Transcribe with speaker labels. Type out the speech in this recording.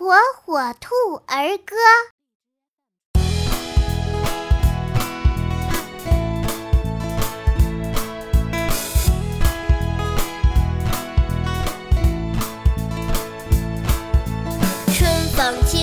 Speaker 1: 火火兔儿歌。春风起